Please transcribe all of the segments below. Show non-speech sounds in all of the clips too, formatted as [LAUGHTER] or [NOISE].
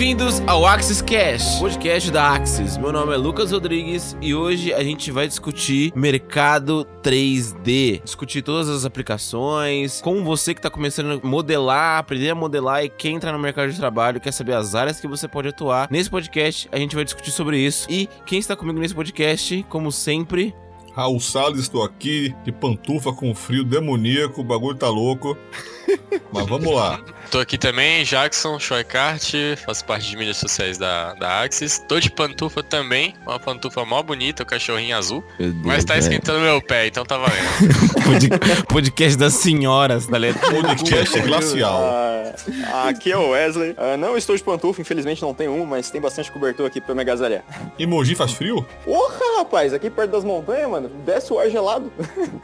Bem-vindos ao Axis Cash, podcast da Axis. Meu nome é Lucas Rodrigues e hoje a gente vai discutir mercado 3D. Discutir todas as aplicações, como você que está começando a modelar, aprender a modelar e quem entrar no mercado de trabalho, quer saber as áreas que você pode atuar. Nesse podcast a gente vai discutir sobre isso. E quem está comigo nesse podcast, como sempre, Raul Salles, estou aqui de pantufa com frio demoníaco, o bagulho tá louco. Mas vamos lá. Tô aqui também, Jackson Schoikart, faço parte de mídias sociais da, da Axis. Tô de pantufa também, uma pantufa mó bonita, o cachorrinho azul. Deus, Mas tá velho. esquentando meu pé, então tá valendo. [LAUGHS] Pod- podcast das senhoras, tá ligado? Podcast glacial. Ah, aqui é o Wesley. Ah, não estou de pantufa, infelizmente não tem uma, mas tem bastante cobertor aqui pra me agasalhar. E Mogi faz frio? Porra, rapaz, aqui perto das montanhas, mano, desce o ar gelado.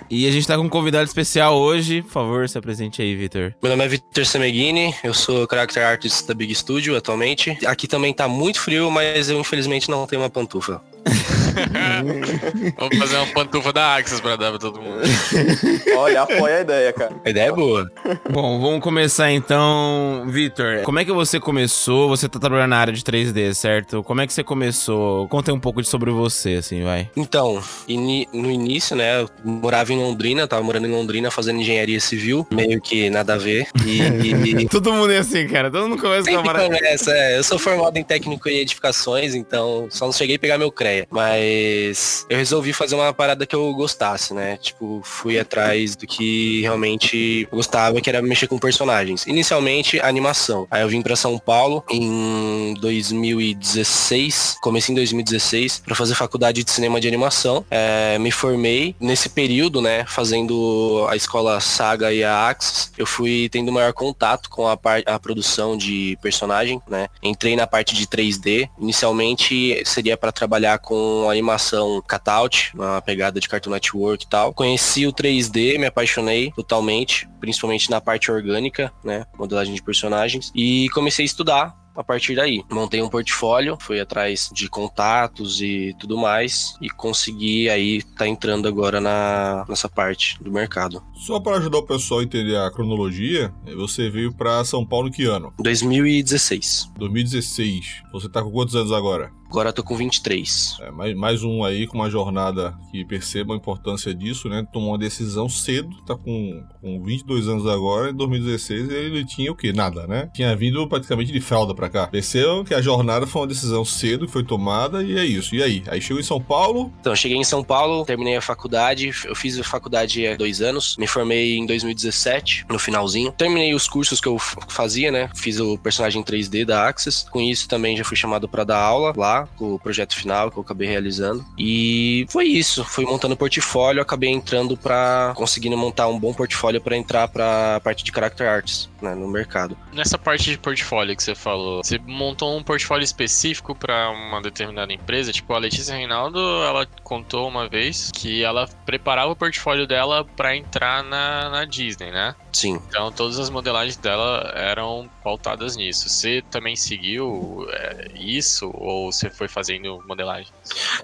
E a gente tá com um convidado especial hoje. Por favor, se apresente aí, Vitor. Meu nome é Victor Semeghini, eu sou character artist da Big Studio atualmente. Aqui também tá muito frio, mas eu infelizmente não tenho uma pantufa. [LAUGHS] [LAUGHS] Vamos fazer uma pantufa da Axis pra dar pra todo mundo. [LAUGHS] Olha, apoia a ideia, cara. A ideia é boa. Bom, vamos começar então. Vitor, como é que você começou? Você tá trabalhando na área de 3D, certo? Como é que você começou? Conta um pouco de sobre você, assim, vai. Então, ini- no início, né, eu morava em Londrina, tava morando em Londrina fazendo engenharia civil, meio que nada a ver. E, e- [LAUGHS] Todo mundo é assim, cara. Todo mundo começa com a Sempre mara... começa, é. Eu sou formado em técnico em edificações, então só não cheguei a pegar meu CREA. Mas eu resolvi fazer uma parada que eu gostasse, né? Tipo, fui atrás do que realmente gostava, que era mexer com personagens. Inicialmente, animação. Aí eu vim pra São Paulo em 2016, comecei em 2016, pra fazer faculdade de cinema de animação. É, me formei nesse período, né? Fazendo a escola Saga e a Axis. Eu fui tendo maior contato com a, a produção de personagem, né? Entrei na parte de 3D. Inicialmente seria para trabalhar com animação cutout, uma pegada de Cartoon Network e tal. Conheci o 3D, me apaixonei totalmente, principalmente na parte orgânica, né? Modelagem de personagens. E comecei a estudar a partir daí. Montei um portfólio, fui atrás de contatos e tudo mais e consegui aí tá entrando agora na nessa parte do mercado. Só para ajudar o pessoal a entender a cronologia, você veio pra São Paulo que ano? 2016. 2016. Você tá com quantos anos agora? Agora eu tô com 23. É, mais, mais um aí com uma jornada que perceba a importância disso, né? Tomou uma decisão cedo, tá com, com 22 anos agora, em 2016 ele tinha o quê? Nada, né? Tinha vindo praticamente de fralda pra cá. Percebam que a jornada foi uma decisão cedo que foi tomada e é isso. E aí? Aí chegou em São Paulo, Então, cheguei em São Paulo, terminei a faculdade, eu fiz a faculdade há dois anos, me formei em 2017, no finalzinho. Terminei os cursos que eu fazia, né? Fiz o personagem 3D da Axis. Com isso também já fui chamado para dar aula lá, com o projeto final que eu acabei realizando. E foi isso, fui montando portfólio, acabei entrando para conseguindo montar um bom portfólio para entrar para a parte de character arts, né, no mercado. Nessa parte de portfólio que você falou, você montou um portfólio específico pra uma determinada empresa? Tipo, a Letícia Reinaldo, ela contou uma vez que ela preparava o portfólio dela pra entrar na, na Disney, né? Sim. Então todas as modelagens dela eram pautadas nisso. Você também seguiu é, isso ou você foi fazendo modelagens?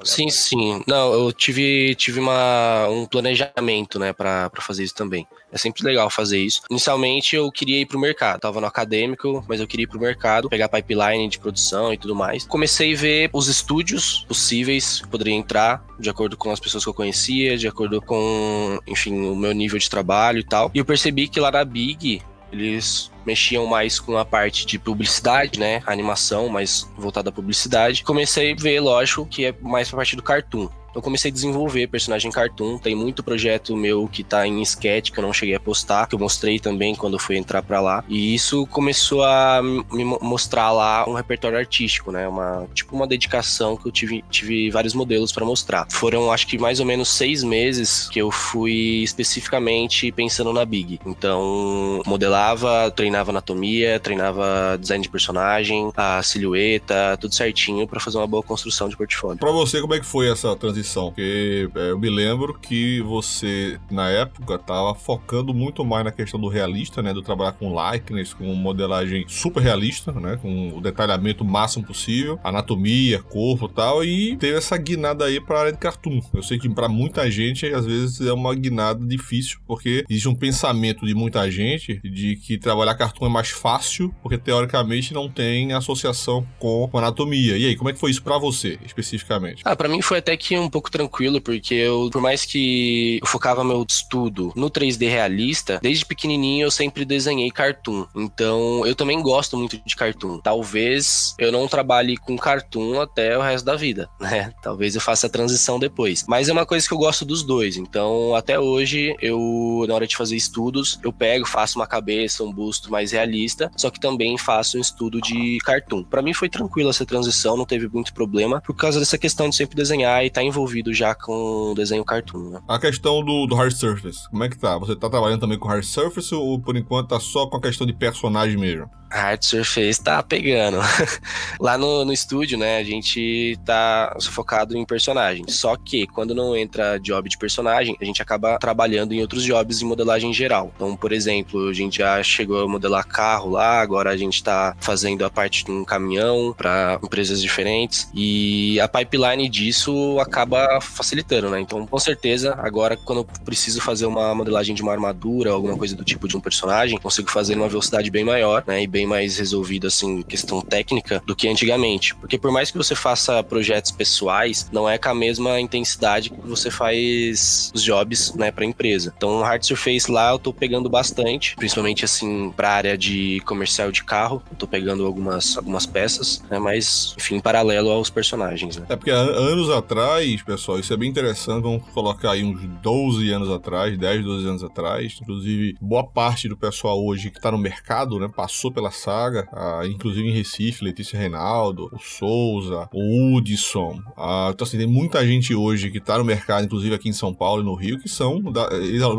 Sim, sim. Não, eu tive, tive uma, um planejamento, né, pra fazer isso também. É sempre legal fazer isso. Inicialmente eu queria ir pro mercado. Tava no acadêmico, mas eu queria ir pro mercado, pegar pipeline de produção e tudo mais. Comecei a ver os estúdios possíveis que poderia entrar, de acordo com as pessoas que eu conhecia, de acordo com, enfim, o meu nível de trabalho e tal. E eu percebi que lá na Big eles mexiam mais com a parte de publicidade, né? Animação mais voltada à publicidade. Comecei a ver, lógico, que é mais pra parte do cartoon. Eu comecei a desenvolver personagem cartoon. Tem muito projeto meu que tá em sketch que eu não cheguei a postar, que eu mostrei também quando fui entrar pra lá. E isso começou a me mo- mostrar lá um repertório artístico, né? Uma tipo uma dedicação que eu tive, tive vários modelos pra mostrar. Foram acho que mais ou menos seis meses que eu fui especificamente pensando na Big. Então modelava, treinava anatomia, treinava design de personagem, a silhueta, tudo certinho pra fazer uma boa construção de portfólio. Pra você, como é que foi essa transição transição? Porque é, eu me lembro que você, na época, tava focando muito mais na questão do realista, né? Do trabalhar com likeness, com modelagem super realista, né? Com o detalhamento máximo possível, anatomia, corpo e tal, e teve essa guinada aí pra área de cartoon. Eu sei que para muita gente, às vezes, é uma guinada difícil, porque existe um pensamento de muita gente de que trabalhar cartoon é mais fácil, porque teoricamente não tem associação com anatomia. E aí, como é que foi isso para você, especificamente? Ah, para mim foi até que um pouco tranquilo, porque eu, por mais que eu focava meu estudo no 3D realista, desde pequenininho eu sempre desenhei cartoon. Então, eu também gosto muito de cartoon. Talvez eu não trabalhe com cartoon até o resto da vida, [LAUGHS] né? Talvez eu faça a transição depois. Mas é uma coisa que eu gosto dos dois. Então, até hoje, eu, na hora de fazer estudos, eu pego, faço uma cabeça, um busto mais realista, só que também faço um estudo de cartoon. Para mim foi tranquilo essa transição, não teve muito problema, por causa dessa questão de sempre desenhar e estar tá envolvido já com desenho cartoon, né? A questão do, do hard surface, como é que tá? Você tá trabalhando também com hard surface ou por enquanto tá só com a questão de personagem mesmo? Hard Surface tá pegando. [LAUGHS] Lá no, no estúdio, né, a gente tá focado em personagem. Só que quando não entra job de personagem, a gente acaba trabalhando em outros jobs de modelagem geral. Então, por exemplo, a gente já chegou a modelar carro lá, agora a gente tá fazendo a parte de um caminhão para empresas diferentes e a pipeline disso acaba facilitando, né? Então, com certeza, agora quando eu preciso fazer uma modelagem de uma armadura, alguma coisa do tipo de um personagem, consigo fazer numa velocidade bem maior, né? E bem bem mais resolvido, assim, questão técnica, do que antigamente. Porque por mais que você faça projetos pessoais, não é com a mesma intensidade que você faz os jobs, né, pra empresa. Então, o Hard Surface lá eu tô pegando bastante, principalmente, assim, pra área de comercial de carro. Eu tô pegando algumas, algumas peças, né, mas, enfim, paralelo aos personagens, né. É porque anos atrás, pessoal, isso é bem interessante, vamos colocar aí uns 12 anos atrás, 10, 12 anos atrás, inclusive boa parte do pessoal hoje que tá no mercado, né, passou pela saga, ah, inclusive em Recife, Letícia Reinaldo, o Souza, o Hudson. Ah, então, assim, tem muita gente hoje que tá no mercado, inclusive aqui em São Paulo e no Rio, que são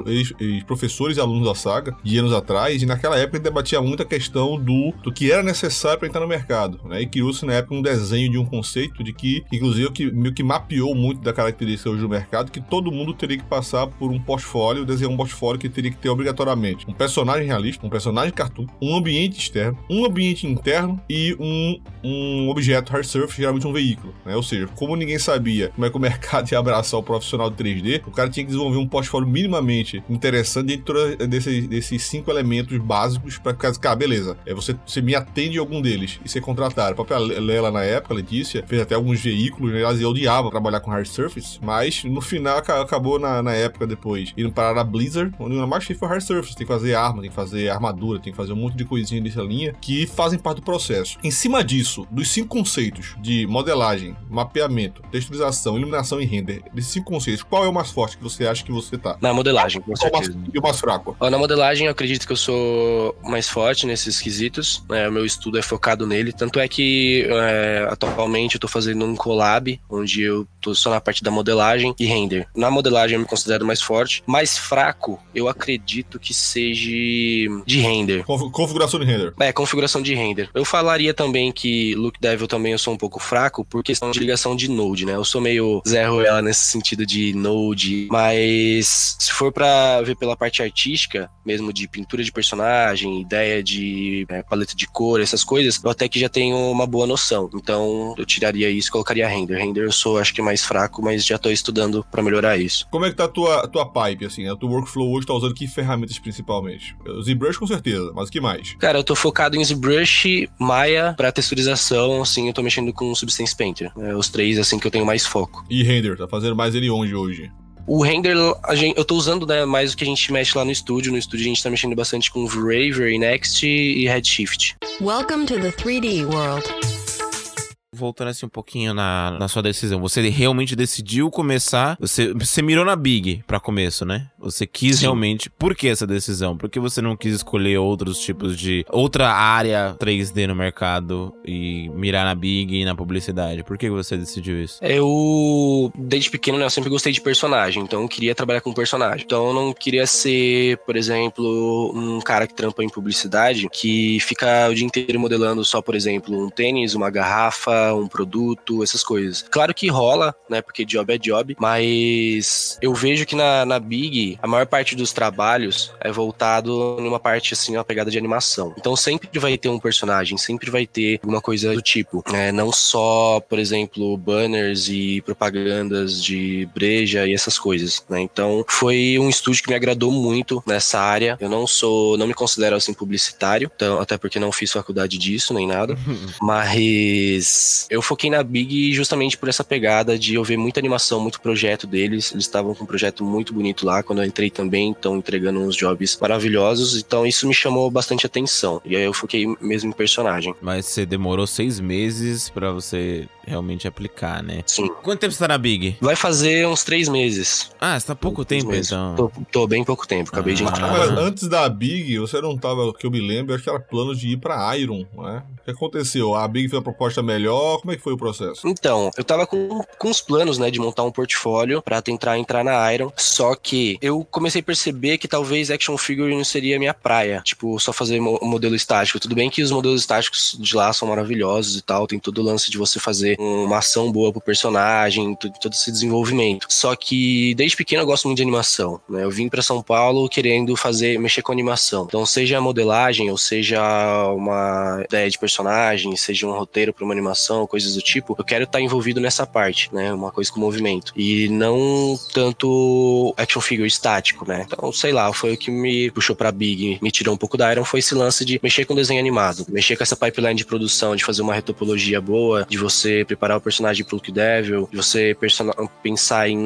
eles, professores e alunos da saga de anos atrás, e naquela época ele debatia muito a questão do, do que era necessário para entrar no mercado, né? E criou-se na época um desenho de um conceito de que, inclusive, que meio que mapeou muito da característica hoje do mercado, que todo mundo teria que passar por um portfólio, desenhar um portfólio que teria que ter obrigatoriamente um personagem realista, um personagem cartoon, um ambiente externo externo, um ambiente interno e um, um objeto hard surface, geralmente um veículo. Né? Ou seja, como ninguém sabia como é que o [LAUGHS] mercado ia abraçar o profissional de 3D, o cara tinha que desenvolver um portfólio minimamente interessante dentro desses, desses cinco elementos básicos para que, cara, beleza, é, você, você me atende algum deles e ser contratado. A própria Lela, na época, Letícia, fez até alguns veículos, né? Elas odiavam trabalhar com hard surface, mas no final acabou na, na época depois indo parar a Blizzard, onde o mais foi hard surface. Tem que fazer arma, tem que fazer armadura, tem que fazer um monte de coisinha nessa linha linha que fazem parte do processo. Em cima disso, dos cinco conceitos de modelagem, mapeamento, texturização, iluminação e render, desses cinco conceitos, qual é o mais forte que você acha que você tá? Na modelagem, com certeza. e o mais fraco? Na modelagem, eu acredito que eu sou mais forte nesses quesitos. É, meu estudo é focado nele. Tanto é que é, atualmente eu tô fazendo um collab, onde eu tô só na parte da modelagem e render. Na modelagem eu me considero mais forte. Mais fraco, eu acredito que seja de render. Configuração de render. É, configuração de render. Eu falaria também que Look Devil também eu sou um pouco fraco por questão de ligação de Node, né? Eu sou meio Zé Ruela nesse sentido de Node, mas se for para ver pela parte artística, mesmo de pintura de personagem, ideia de é, paleta de cor, essas coisas, eu até que já tenho uma boa noção. Então eu tiraria isso e colocaria render. Render eu sou acho que mais fraco, mas já tô estudando para melhorar isso. Como é que tá a tua, tua pipe, assim? A tua workflow hoje tá usando que ferramentas principalmente? O ZBrush com certeza, mas o que mais? Cara, eu tô focado em ZBrush, Maya para texturização, assim, eu tô mexendo com Substance Painter. É os três, assim, que eu tenho mais foco. E render, tá fazendo mais ele onde hoje? O render, gente, eu tô usando né, mais o que a gente mexe lá no estúdio. No estúdio a gente tá mexendo bastante com V-Ray, V-Ray Next e Redshift. Welcome to the 3D world. Voltando assim um pouquinho na, na sua decisão, você realmente decidiu começar. Você, você mirou na Big para começo, né? Você quis Sim. realmente. Por que essa decisão? Por que você não quis escolher outros tipos de. outra área 3D no mercado e mirar na Big e na publicidade? Por que você decidiu isso? Eu, desde pequeno, né, eu sempre gostei de personagem, então eu queria trabalhar com personagem. Então eu não queria ser, por exemplo, um cara que trampa em publicidade, que fica o dia inteiro modelando só, por exemplo, um tênis, uma garrafa, um produto, essas coisas. Claro que rola, né, porque job é job, mas eu vejo que na, na Big, a maior parte dos trabalhos é voltado numa parte, assim, uma pegada de animação. Então sempre vai ter um personagem, sempre vai ter alguma coisa do tipo. É, não só, por exemplo, banners e propagandas de breja e essas coisas, né? Então foi um estúdio que me agradou muito nessa área. Eu não sou, não me considero assim publicitário, então, até porque não fiz faculdade disso nem nada. Mas eu foquei na Big justamente por essa pegada de eu ver muita animação, muito projeto deles. Eles estavam com um projeto muito bonito lá. Quando eu entrei também, estão entregando uns jobs maravilhosos. Então isso me chamou bastante atenção. E aí eu foquei mesmo em personagem. Mas você demorou seis meses pra você realmente aplicar, né? Sim. Quanto tempo você tá na Big? Vai fazer uns três meses. Ah, você tá pouco tempo meses. então. Tô, tô bem pouco tempo, acabei de Ah. entrar. Mas antes da Big, você não tava, que eu me lembro, acho que era plano de ir pra Iron, né? O que aconteceu? A Big fez a proposta melhor, como é que foi o processo? Então, eu tava com, com os planos, né, de montar um portfólio pra tentar entrar na Iron, só que eu comecei a perceber que talvez action figure não seria a minha praia, tipo, só fazer mo- modelo estático. Tudo bem que os modelos estáticos de lá são maravilhosos e tal, tem todo o lance de você fazer uma ação boa pro personagem, todo esse desenvolvimento. Só que desde pequeno eu gosto muito de animação, né? Eu vim pra São Paulo querendo fazer, mexer com animação. Então, seja modelagem ou seja uma ideia de personagem, seja um roteiro pra uma animação, coisas do tipo, eu quero estar envolvido nessa parte, né? Uma coisa com movimento. E não tanto action figure estático, né? Então, sei lá, foi o que me puxou pra Big, me tirou um pouco da Iron, foi esse lance de mexer com desenho animado, mexer com essa pipeline de produção, de fazer uma retopologia boa, de você preparar o personagem pro Look Devil, de você pensar em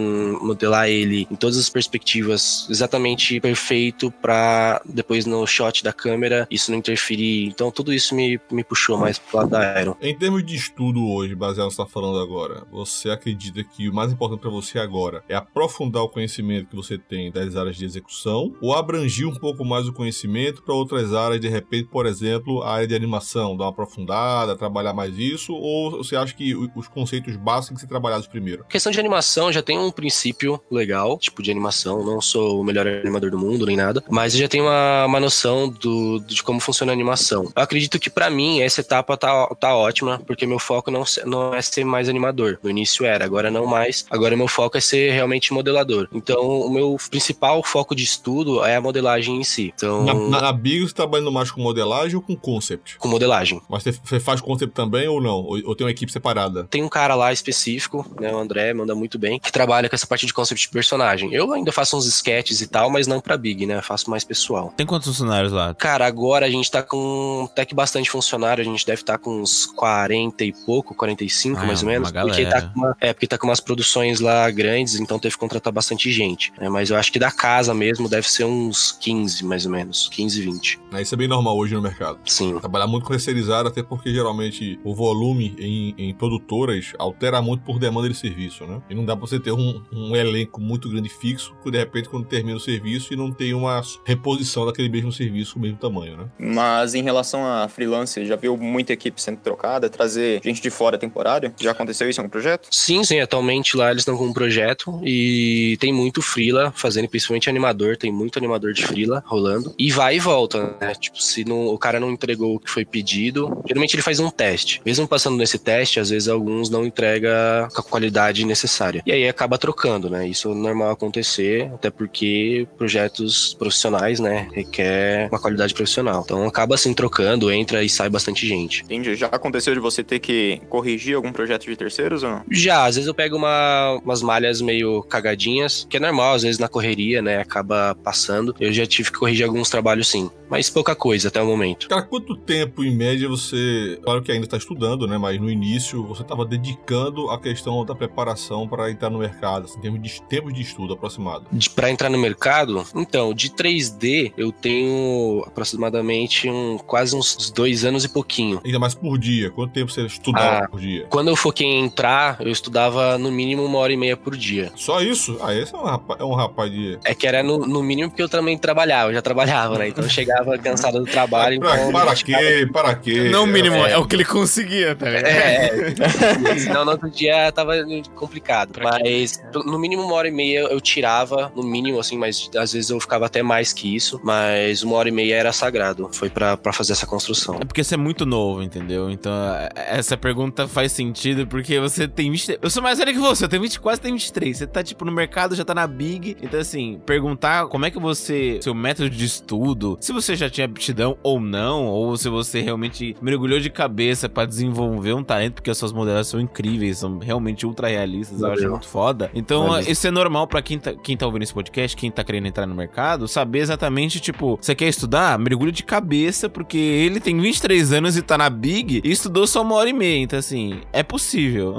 modelar ele em todas as perspectivas exatamente perfeito pra depois no shot da câmera isso não interferir. Então, tudo isso me, me puxou mais pro lado da Iron. Em termos de estudo hoje, baseado no que você está falando agora, você acredita que o mais importante para você agora é aprofundar o conhecimento que você tem das áreas de execução ou abrangir um pouco mais o conhecimento para outras áreas, de repente, por exemplo, a área de animação, dar uma aprofundada, trabalhar mais isso, ou você acha que os conceitos básicos têm que ser trabalhados primeiro? questão de animação, já tem um princípio legal, tipo, de animação. Não sou o melhor animador do mundo, nem nada. Mas eu já tenho uma, uma noção do, de como funciona a animação. Eu acredito que, pra mim, essa etapa tá, tá ótima, porque meu foco não, não é ser mais animador. No início era, agora não mais. Agora meu foco é ser realmente modelador. Então, o meu principal foco de estudo é a modelagem em si. Então, Na, na, na Big, você tá trabalhando mais com modelagem ou com concept? com modelagem. Mas você, você faz concept também ou não? Ou, ou tem uma equipe separada? Tem um cara lá específico, né, o André, manda muito bem, que trabalha com essa parte de concept de personagem. Eu ainda faço uns sketches e tal, mas não pra Big, né? Faço mais pessoal. Tem quantos funcionários lá? Cara, agora a gente tá com até que bastante funcionário, a gente deve estar com uns 40 e pouco, 45 Ah, mais ou uma menos. Porque tá com uma, é, porque tá com umas produções lá grandes, então teve que contratar bastante gente. né? Mas eu acho que da casa mesmo deve ser uns 15, mais ou menos. 15, 20. Né, Isso é bem normal hoje no mercado. Sim. Trabalhar muito com terceirizado, até porque geralmente o volume em, em produtoras altera muito por demanda de serviço, né? E não dá pra você ter um, um elenco muito grande fixo, que de repente quando termina o serviço e não tem uma reposição daquele mesmo serviço com o mesmo tamanho, né? Mas em relação a freelance, já viu muita equipe sendo trocada, trazer gente de fora temporário? Já aconteceu isso em algum projeto? Sim, sim, atualmente lá eles estão com um projeto e tem muito freela fazendo, principalmente animador, tem muito animador de freela rolando. E vai e volta, né? Tipo, se não, o cara não entregou o que foi pedido, geralmente ele faz um teste. Mesmo passando nesse teste, às vezes alguns não entrega com a qualidade necessária. E aí acaba trocando, né? Isso é normal acontecer, até porque projetos profissionais, né, requer uma qualidade profissional. Então acaba assim trocando, entra e sai bastante gente. Entendi. Já aconteceu de você ter que corrigir algum projeto de terceiros ou não? Já, às vezes eu pego uma, umas malhas meio cagadinhas, que é normal, às vezes na correria, né, acaba passando. Eu já tive que corrigir alguns trabalhos sim, mas pouca coisa até o momento. Cara, quanto tempo em média você. Claro que ainda tá estudando, né? Mas no início você estava dedicando a questão da preparação para entrar no mercado, assim, em termos de tempos de estudo aproximado? Pra entrar no mercado, então, de 3D, eu tenho aproximadamente um, quase uns dois anos e pouquinho. Ainda mais por dia. Quanto tempo você estudava Ah. por dia? Quando eu foquei em entrar, eu estudava no mínimo uma hora e meia por dia. Só isso? Ah, esse é um rapaz, é um rapaz de. É que era no, no mínimo porque eu também trabalhava, eu já trabalhava, né? Então eu chegava [LAUGHS] cansado do trabalho. Pra, então para quê? Para quê? Não o mínimo, é. é, o que ele conseguia, tá ligado? É, [LAUGHS] senão no outro dia tava complicado. Pra? Mas no mínimo uma hora e meia eu tirava, no mínimo, assim, mas às vezes eu ficava até mais que isso. Mas uma hora e meia era sagrado. Foi pra, pra fazer essa construção. É porque você é muito novo, entendeu? Então, é- essa pergunta faz sentido porque você tem 20. Eu sou mais velho que você, eu tenho 20, quase tenho 23. Você tá, tipo, no mercado, já tá na Big. Então, assim, perguntar como é que você. Seu método de estudo, se você já tinha aptidão ou não, ou se você realmente mergulhou de cabeça pra desenvolver um talento, porque as suas modelos são incríveis, são realmente ultra realistas, eu acho Valeu. muito foda. Então, Valeu. isso é normal pra quem tá, quem tá ouvindo esse podcast, quem tá querendo entrar no mercado, saber exatamente, tipo, você quer estudar? Mergulho de cabeça, porque ele tem 23 anos e tá na Big e estudou só uma hora e meia. Então, assim, é possível.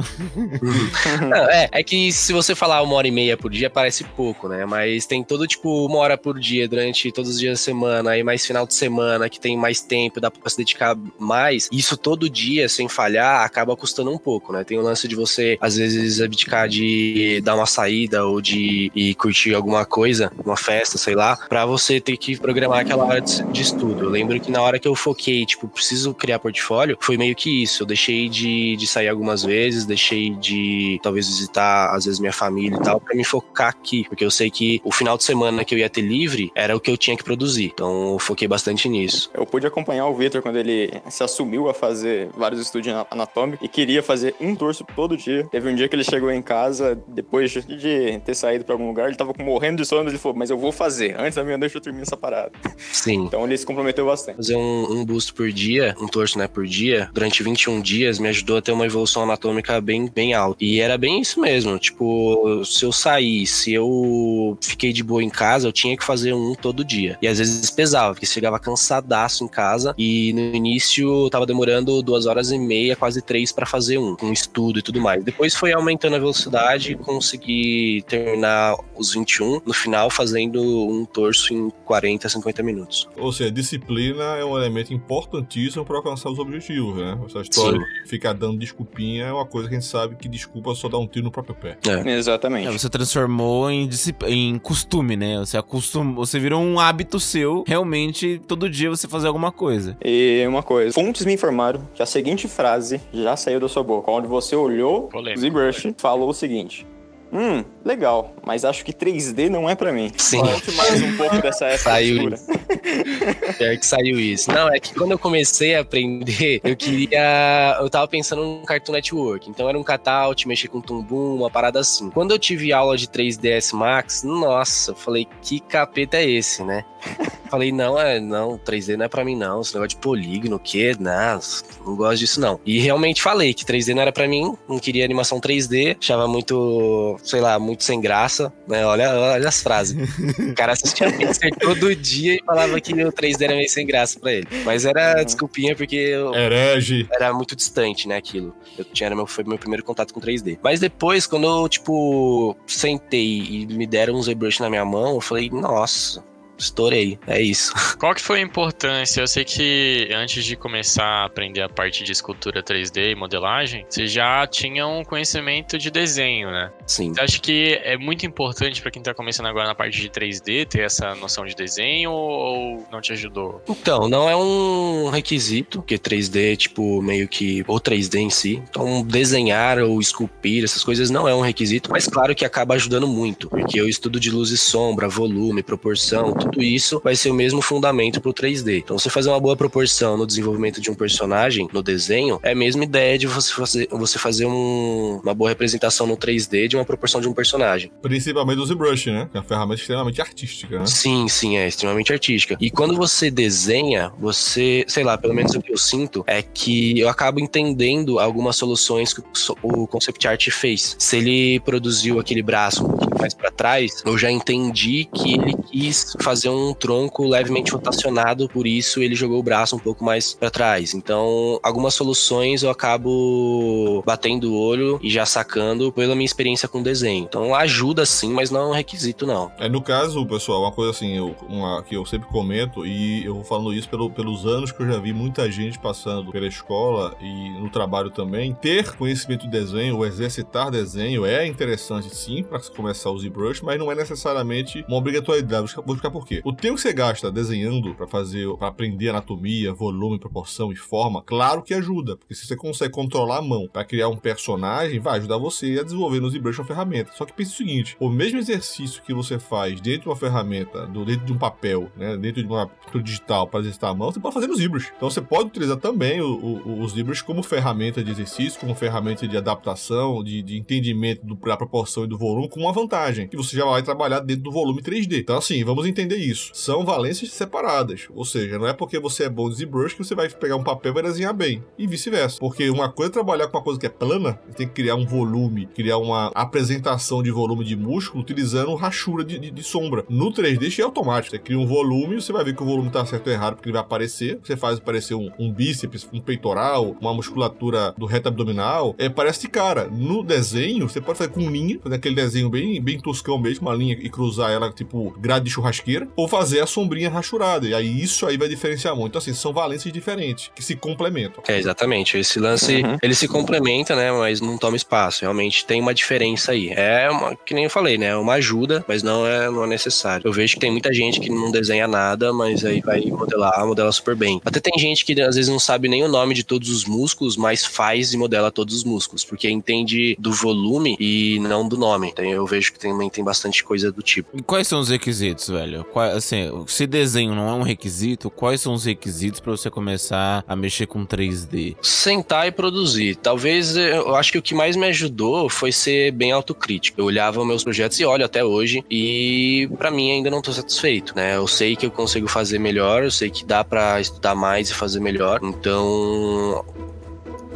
[LAUGHS] Não, é, é que se você falar uma hora e meia por dia, parece pouco, né? Mas tem todo, tipo, uma hora por dia durante todos os dias da semana, aí mais final de semana, que tem mais tempo, dá pra se dedicar mais. Isso todo dia, sem falhar, acaba custando um pouco, né? Tem o lance de você, às vezes, abdicar de dar uma saída ou de ir curtir alguma coisa, uma festa, sei lá, pra você ter que programar aquela hora de, de estudo. Eu lembro que na hora que eu foquei, tipo, preciso criar portfólio, foi meio que isso. Eu deixei de, de sair algumas vezes, deixei de talvez visitar, às vezes, minha família e tal, pra me focar aqui. Porque eu sei que o final de semana que eu ia ter livre era o que eu tinha que produzir. Então eu foquei bastante nisso. Eu pude acompanhar o Victor quando ele se assumiu a fazer vários estudos ana- anatômicos e queria fazer um torso todo dia. Teve um dia que ele chegou em casa, depois de ter saído pra algum lugar, ele tava morrendo de sono, ele falou, mas eu vou fazer, antes da meia-noite eu termino essa parada. Sim. Então ele se comprometeu bastante. Fazer um, um busto por dia, um torso, né, por dia, durante 21 dias, me ajudou a ter uma evolução anatômica bem, bem alta. E era bem isso mesmo. Tipo, se eu saí, se eu fiquei de boa em casa, eu tinha que fazer um todo dia. E às vezes pesava, porque chegava cansadaço em casa. E no início tava demorando duas horas e meia, quase três, pra fazer um, com estudo e tudo mais. Depois foi aumentando a velocidade e consegui terminar os 21, no final fazendo um torso em 40, 50 minutos. Ou seja, disciplina é um elemento importantíssimo para alcançar os objetivos, né? Essa história de ficar dando desculpinha é uma coisa que a gente sabe que desculpa só dar um tiro no próprio pé. Exatamente. É, você transformou em, em costume, né? Você acostumou, você virou um hábito seu, realmente, todo dia você fazer alguma coisa. E uma coisa, fontes me informaram que a seguinte frase já saiu da sua boca, onde você olhou Polêmico. ZBrush, falou o seguinte: Hum, legal, mas acho que 3D não é pra mim. Sim. Conte mais um pouco dessa essa Saiu postura. [LAUGHS] Pior que saiu isso. Não, é que quando eu comecei a aprender, eu queria. Eu tava pensando no Cartoon Network. Então era um cutout, mexer com tumbum, uma parada assim. Quando eu tive aula de 3ds Max, nossa, eu falei, que capeta é esse, né? [LAUGHS] Falei, não, é, não, 3D não é pra mim, não. Esse negócio de polígono, o quê? Não, não gosto disso, não. E realmente falei que 3D não era pra mim, não queria animação 3D, achava muito, sei lá, muito sem graça, né? Olha, olha as frases. O cara assistia [LAUGHS] Pixar todo dia e falava que o 3D era meio sem graça pra ele. Mas era desculpinha porque eu Herege. era muito distante, né, aquilo. Eu tinha, era meu, foi meu primeiro contato com 3D. Mas depois, quando eu, tipo, sentei e me deram um ZBrush na minha mão, eu falei, nossa, estourei, é isso. [LAUGHS] Qual que foi a importância? Eu sei que antes de começar a aprender a parte de escultura 3D e modelagem, você já tinha um conhecimento de desenho, né? Sim. Você acha que é muito importante pra quem tá começando agora na parte de 3D ter essa noção de desenho ou não te ajudou? Então, não é um requisito, porque 3D, tipo, meio que. Ou 3D em si. Então, desenhar ou esculpir, essas coisas não é um requisito, mas claro que acaba ajudando muito, porque eu estudo de luz e sombra, volume, proporção, tudo isso vai ser o mesmo fundamento pro 3D. Então, você fazer uma boa proporção no desenvolvimento de um personagem, no desenho, é a mesma ideia de você fazer, você fazer um- uma boa representação no 3D de uma proporção de um personagem. Principalmente o ZBrush, né? Que é uma ferramenta extremamente artística, né? Sim, sim, é extremamente artística. E quando você desenha, você, sei lá, pelo menos o que eu sinto é que eu acabo entendendo algumas soluções que o concept art fez. Se ele produziu aquele braço um pouquinho mais pra trás, eu já entendi que ele quis fazer fazer um tronco levemente rotacionado, por isso ele jogou o braço um pouco mais para trás. Então, algumas soluções eu acabo batendo o olho e já sacando pela minha experiência com desenho. Então, ajuda sim, mas não é um requisito, não. É, no caso, pessoal, uma coisa assim, eu, uma, que eu sempre comento, e eu vou falando isso pelo, pelos anos que eu já vi muita gente passando pela escola e no trabalho também, ter conhecimento de desenho ou exercitar desenho é interessante sim para começar o ZBrush, mas não é necessariamente uma obrigatoriedade. Vou explicar por quê. O tempo que você gasta desenhando para fazer, para aprender anatomia, volume, proporção e forma, claro que ajuda, porque se você consegue controlar a mão para criar um personagem, vai ajudar você a desenvolver no ZBrush uma ferramenta. Só que pense o seguinte: o mesmo exercício que você faz dentro de uma ferramenta, dentro de um papel, né, dentro de uma pintura digital para exercitar a mão, você pode fazer no ZBrush. Então você pode utilizar também o, o ZBrush como ferramenta de exercício, como ferramenta de adaptação, de, de entendimento do, da proporção e do volume, com uma vantagem, que você já vai trabalhar dentro do volume 3D. Então, assim, vamos entender isso. São valências separadas. Ou seja, não é porque você é bom de ZBrush que você vai pegar um papel e vai desenhar bem. E vice-versa. Porque uma coisa é trabalhar com uma coisa que é plana, você tem que criar um volume, criar uma apresentação de volume de músculo utilizando rachura de, de, de sombra. No 3D, isso é automático. Você cria um volume, você vai ver que o volume tá certo ou errado, porque ele vai aparecer. Você faz aparecer um, um bíceps, um peitoral, uma musculatura do reto abdominal. É, parece cara. No desenho, você pode fazer com linha, fazer aquele desenho bem, bem toscão mesmo, uma linha e cruzar ela, tipo, grade de churrasqueira, ou fazer a sombrinha rachurada. E aí isso aí vai diferenciar muito. Então, assim, são valências diferentes, que se complementam. É, exatamente. Esse lance, uhum. ele se complementa, né? Mas não toma espaço. Realmente tem uma diferença aí. É uma, que nem eu falei, né? Uma ajuda, mas não é, não é necessário. Eu vejo que tem muita gente que não desenha nada, mas aí vai modelar, modela super bem. Até tem gente que às vezes não sabe nem o nome de todos os músculos, mas faz e modela todos os músculos, porque entende do volume e não do nome. Então eu vejo que também tem bastante coisa do tipo. E quais são os requisitos, velho? Assim, se desenho não é um requisito, quais são os requisitos para você começar a mexer com 3D? Sentar e produzir. Talvez eu acho que o que mais me ajudou foi ser bem autocrítico. Eu olhava meus projetos e olho até hoje e para mim ainda não tô satisfeito, né? Eu sei que eu consigo fazer melhor, eu sei que dá para estudar mais e fazer melhor. Então,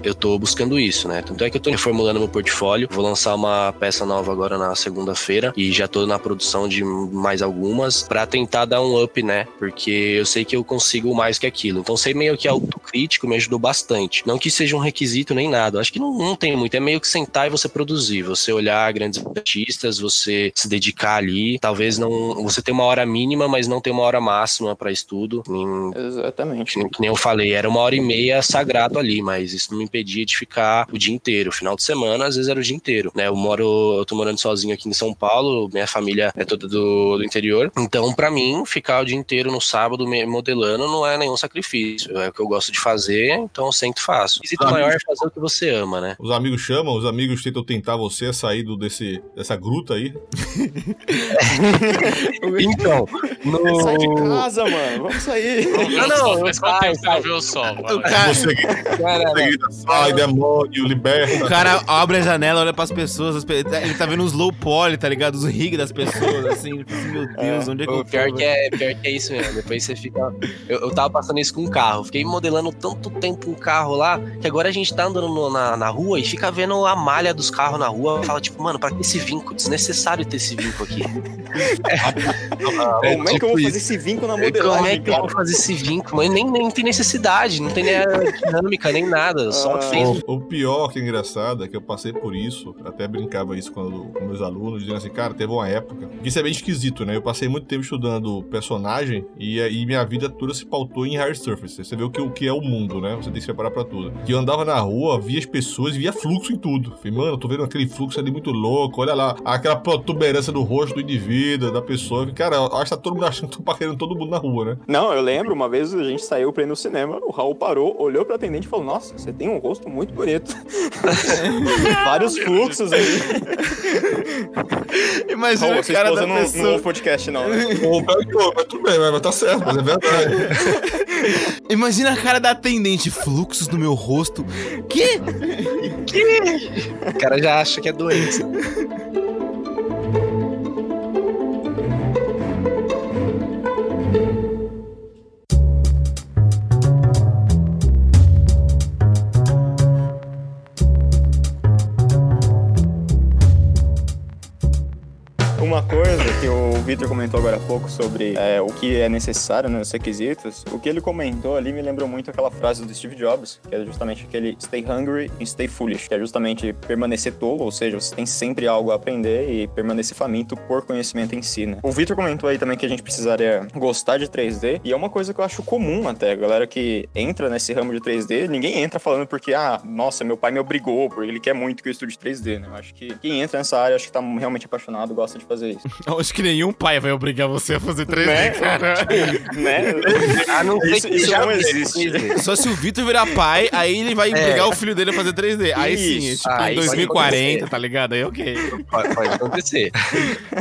eu tô buscando isso, né? Tanto é que eu tô reformulando meu portfólio. Vou lançar uma peça nova agora na segunda-feira e já tô na produção de mais algumas para tentar dar um up, né? Porque eu sei que eu consigo mais que aquilo. Então, ser meio que autocrítico me ajudou bastante. Não que seja um requisito nem nada. Acho que não, não tem muito. É meio que sentar e você produzir. Você olhar grandes artistas, você se dedicar ali. Talvez não. Você tem uma hora mínima, mas não tem uma hora máxima para estudo. Nem, Exatamente. Que nem eu falei, era uma hora e meia sagrado ali, mas isso não me impedia de ficar o dia inteiro. Final de semana, às vezes era o dia inteiro, né? Eu moro, eu tô morando sozinho aqui em São Paulo, minha família é toda do, do interior. Então, para mim, ficar o dia inteiro no sábado modelando não é nenhum sacrifício. É o que eu gosto de fazer, então eu sempre faço. O maior é fazer o que você ama, né? Os amigos chamam, os amigos tentam tentar você a sair do, desse, dessa gruta aí. então, no... Sai de casa, mano. Vamos sair. Não, não, mas quanto tempo você não vê o sol? O cara... Você, Sai, demônio, liberta. O cara abre a janela, olha pras pessoas, as pe... ele tá vendo os low poly, tá ligado? Os rig das pessoas, assim, meu Deus, onde é que eu pior? Que é, pior que é isso mesmo, depois você fica... Eu, eu tava passando isso com um carro, fiquei modelando tanto tempo um carro lá, que agora a gente tá andando no, na, na rua e fica vendo a malha dos carros na rua, fala tipo, mano, pra que esse vinco? Desnecessário ter esse vinco aqui. [LAUGHS] é, Como é que eu vou fazer esse vinco na modelagem, Como é que eu vou fazer esse vinco? Mas nem, nem tem necessidade, não tem nem dinâmica, nem nada, só ah, fez. O, o, pior que é engraçado é que eu passei por isso, até brincava isso quando, com meus alunos, dizendo assim, cara, teve uma época. Isso é bem esquisito, né? Eu passei muito tempo estudando personagem e, e minha vida toda se pautou em hard surface. Você vê o que, o que é o mundo, né? Você tem que se preparar pra tudo. Que eu andava na rua, via as pessoas, via fluxo em tudo. Falei, mano, eu tô vendo aquele fluxo ali muito louco, olha lá, aquela protuberância do rosto do indivíduo, da pessoa. Cara, eu acho que tá todo mundo achando que tô paquerando todo mundo na rua, né? Não, eu lembro, uma vez a gente saiu pra ir no cinema, o Raul parou, olhou pro atendente e falou: Nossa, você tem um rosto muito bonito. [LAUGHS] Vários fluxos aí. Imagina o cara da não, pessoa... não ouve podcast, não, né? Mas tudo bem, mas tá certo, mas é verdade. [LAUGHS] Imagina a cara da atendente, fluxos no meu rosto. Que? Que? O cara já acha que é doença. Uma coisa que ouvi Victor comentou agora há pouco sobre é, o que é necessário nos requisitos, o que ele comentou ali me lembrou muito aquela frase do Steve Jobs, que é justamente aquele stay hungry and stay foolish, que é justamente permanecer tolo, ou seja, você tem sempre algo a aprender e permanecer faminto por conhecimento em si, né? O Victor comentou aí também que a gente precisaria gostar de 3D, e é uma coisa que eu acho comum até, a galera que entra nesse ramo de 3D, ninguém entra falando porque, ah, nossa, meu pai me obrigou, porque ele quer muito que eu estude 3D, né? Eu acho que quem entra nessa área, acho que tá realmente apaixonado, gosta de fazer isso. [LAUGHS] Eu acho que nenhum pai vai obrigar você a fazer 3D, Né? cara. [LAUGHS] né? Ah, não sei Isso- que isso já não existe. 3D. Só se o Vitor virar pai, aí ele vai obrigar o filho dele a fazer 3D. Aí sim, Isso. tipo, Aí em pode 2040, acontecer. tá ligado? Aí ok. Pode, pode acontecer.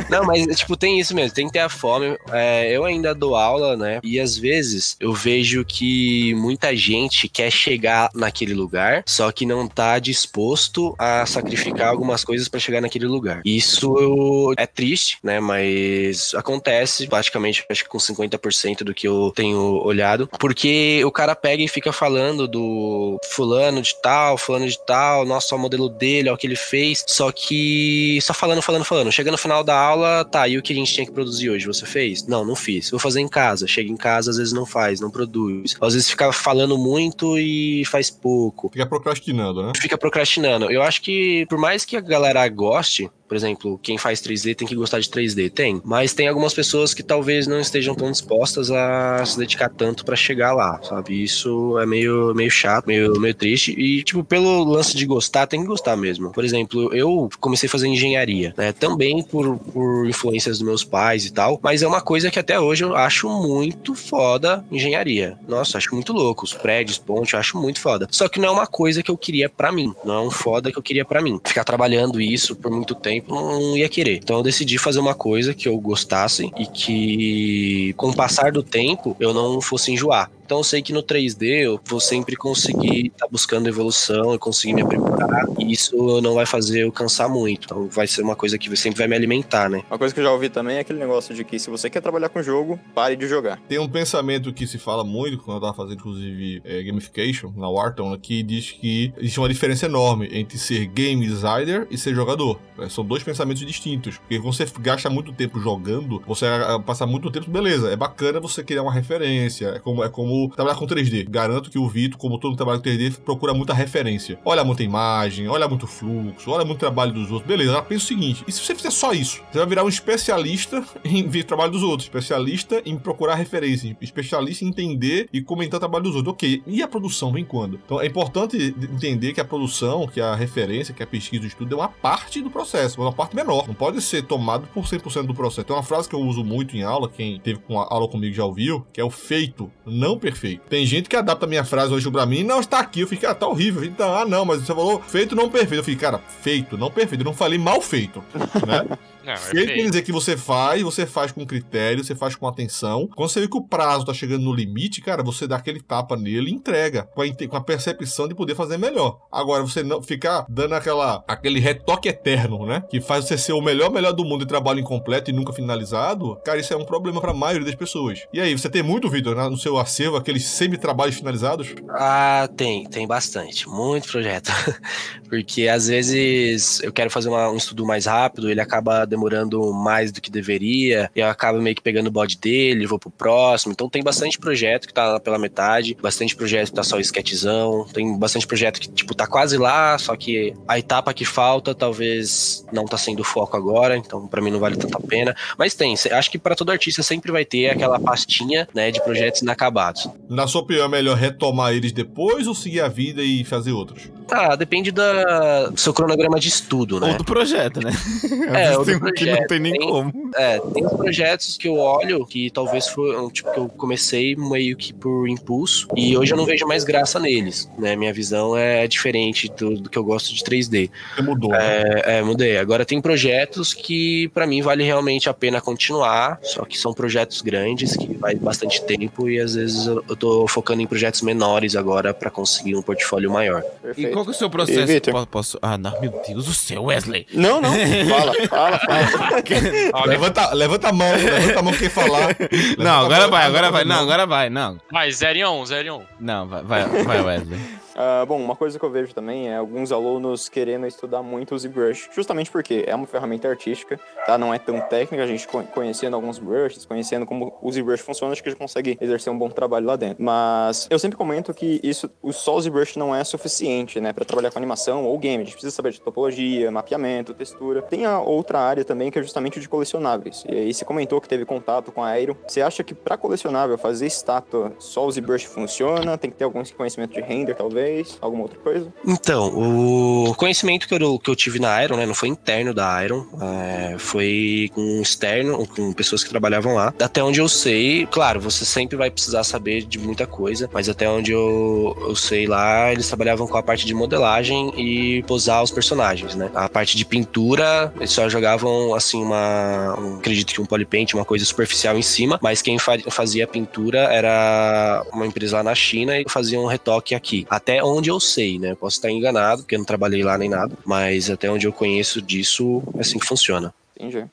Não, mas, tipo, tem isso mesmo, tem que ter a fome. É, eu ainda dou aula, né? E às vezes eu vejo que muita gente quer chegar naquele lugar, só que não tá disposto a sacrificar algumas coisas pra chegar naquele lugar. Isso eu- é triste, né? Mas acontece praticamente, acho que com 50% do que eu tenho olhado, porque o cara pega e fica falando do fulano de tal, fulano de tal, nossa, o modelo dele, o que ele fez, só que só falando, falando, falando. Chega no final da aula, tá, e o que a gente tinha que produzir hoje? Você fez? Não, não fiz. Vou fazer em casa. Chega em casa, às vezes não faz, não produz. Às vezes fica falando muito e faz pouco Fica procrastinando, né? fica procrastinando. Eu acho que, por mais que a galera goste, por exemplo, quem faz 3D tem que gostar de 3D, tem. Mas tem algumas pessoas que talvez não estejam tão dispostas a se dedicar tanto pra chegar lá, sabe? Isso é meio, meio chato, meio, meio triste. E, tipo, pelo lance de gostar, tem que gostar mesmo. Por exemplo, eu comecei a fazer engenharia, né? Também por, por influências dos meus pais e tal. Mas é uma coisa que até hoje eu acho muito foda engenharia. Nossa, acho muito louco. Os prédios, ponte, eu acho muito foda. Só que não é uma coisa que eu queria pra mim. Não é um foda que eu queria pra mim. Ficar trabalhando isso por muito tempo não ia querer. Então eu decidi fazer uma coisa que eu gostasse e que com o passar do tempo eu não fosse enjoar. Então eu sei que no 3D eu vou sempre conseguir estar buscando evolução e conseguir me aprimorar. E isso não vai fazer eu cansar muito. Então vai ser uma coisa que sempre vai me alimentar, né? Uma coisa que eu já ouvi também é aquele negócio de que se você quer trabalhar com jogo, pare de jogar. Tem um pensamento que se fala muito, quando eu tava fazendo, inclusive, é, gamification na Wharton, que diz que existe uma diferença enorme entre ser game designer e ser jogador. É, São dois pensamentos distintos. Porque quando você gasta muito tempo jogando, você ah, passa muito tempo, beleza, é bacana você criar uma referência. É como, é como trabalhar com 3D. Garanto que o Vitor, como todo mundo trabalha com 3D, procura muita referência. Olha muita imagem, olha muito fluxo, olha muito trabalho dos outros. Beleza, ela pensa o seguinte: e se você fizer só isso? Você vai virar um especialista [LAUGHS] em ver o trabalho dos outros, especialista em procurar referência, especialista em entender e comentar o trabalho dos outros. Ok, e a produção vem quando? Então é importante entender que a produção, que a referência, que a pesquisa, o estudo é uma parte do processo, uma parte menor. Não pode ser tomado por 100% do processo. Tem uma frase que eu uso muito em aula, quem teve com aula comigo já ouviu, que é o feito, não perfeito. Tem gente que adapta a minha frase hoje pra mim, não, está aqui. Eu fico, ah, tá horrível. Então, ah, não, mas você falou feito, não perfeito. Eu fico, cara, feito, não perfeito. Eu não falei mal feito, [LAUGHS] né? Não, é Feito quer dizer que você faz, você faz com critério, você faz com atenção. Quando você vê que o prazo tá chegando no limite, cara, você dá aquele tapa nele e entrega. Com a, com a percepção de poder fazer melhor. Agora, você não ficar dando aquela, aquele retoque eterno, né? Que faz você ser o melhor, melhor do mundo e trabalho incompleto e nunca finalizado, cara, isso é um problema pra maioria das pessoas. E aí, você tem muito, Vitor, no seu acervo, aqueles semi-trabalhos finalizados? Ah, tem, tem bastante, muito projeto. [LAUGHS] Porque às vezes eu quero fazer uma- um estudo mais rápido, ele acaba demorando mais do que deveria, e eu acabo meio que pegando o bode dele, vou pro próximo. Então tem bastante projeto que tá pela metade, bastante projeto que tá só sketchzão, tem bastante projeto que, tipo, tá quase lá, só que a etapa que falta talvez não tá sendo o foco agora, então pra mim não vale tanta pena. Mas tem, acho que pra todo artista sempre vai ter aquela pastinha, né, de projetos inacabados. Na sua opinião, é melhor retomar eles depois ou seguir a vida e fazer outros? Ah, depende da- do seu cronograma de estudo, né? Ou do projeto, né? [LAUGHS] É, ou do tem um que não projeto, tem nem tem- como. É, tem os projetos que eu olho que talvez foi um tipo que eu comecei meio que por impulso e hoje eu não vejo mais graça neles, né? Minha visão é diferente do, do que eu gosto de 3D. Você mudou, né? É, é, mudei. Agora tem projetos que pra mim vale realmente a pena continuar, só que são projetos grandes que vai bastante tempo e às vezes eu, eu tô focando em projetos menores agora pra conseguir um portfólio maior. E Perfeito. Qual que é o seu processo? Posso, posso- Ah, não, meu Deus do céu, Wesley. Não, não. Fala, fala, fala. [LAUGHS] Alguém- Levanta, levanta a mão, levanta a mão quem falar. Não, Levanta agora mão, vai, agora vai. Não, agora vai, não. Vai, 0 em 1, 0 em 1. Não, vai, vai, vai Wesley. Uh, bom, uma coisa que eu vejo também é alguns alunos querendo estudar muito o ZBrush, justamente porque é uma ferramenta artística, tá? Não é tão técnica, a gente conhecendo alguns brushes, conhecendo como o ZBrush funciona, acho que a gente consegue exercer um bom trabalho lá dentro. Mas eu sempre comento que isso, só o ZBrush não é suficiente, né, para trabalhar com animação ou game. A gente precisa saber de topologia, mapeamento, textura. Tem a outra área também que é justamente de colecionáveis. E aí você comentou que teve contato com a Aero. Você acha que para colecionável fazer estátua só o ZBrush funciona? Tem que ter algum conhecimento de render, talvez? Alguma outra coisa? Então, o conhecimento que eu, que eu tive na Iron, né, não foi interno da Iron, é, foi com externo, com pessoas que trabalhavam lá. Até onde eu sei, claro, você sempre vai precisar saber de muita coisa, mas até onde eu, eu sei lá, eles trabalhavam com a parte de modelagem e posar os personagens, né? A parte de pintura, eles só jogavam, assim, uma. Um, acredito que um polypaint, uma coisa superficial em cima, mas quem fa fazia a pintura era uma empresa lá na China e fazia um retoque aqui. Até onde eu sei, né? Posso estar enganado, porque eu não trabalhei lá nem nada, mas até onde eu conheço disso, é assim que funciona.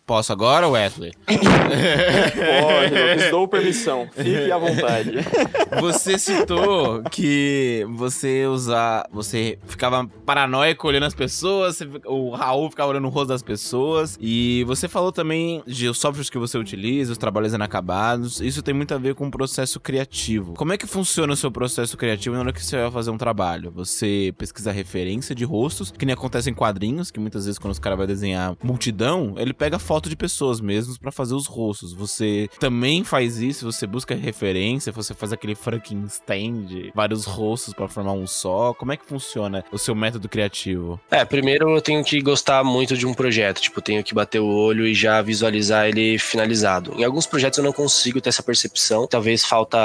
Posso agora, Wesley? Pode, [LAUGHS] Lucas, dou permissão. Fique à vontade. [LAUGHS] Você citou que você usar. Você ficava paranoico olhando as pessoas, você, o Raul ficava olhando o rosto das pessoas. E você falou também de os softwares que você utiliza, os trabalhos inacabados. Isso tem muito a ver com o processo criativo. Como é que funciona o seu processo criativo na hora que você vai fazer um trabalho? Você pesquisa referência de rostos, que nem acontece em quadrinhos, que muitas vezes quando os caras vão desenhar multidão, ele pega foto de pessoas mesmo para fazer os rostos. Você também faz isso, você busca referência, você faz aquele Frankenstein de vários rostos para formar um só. Como é que funciona o seu método criativo? É, primeiro eu tenho que gostar muito de um projeto, tipo, tenho que bater o olho e já visualizar ele finalizado. Em alguns projetos eu não consigo ter essa percepção, talvez falta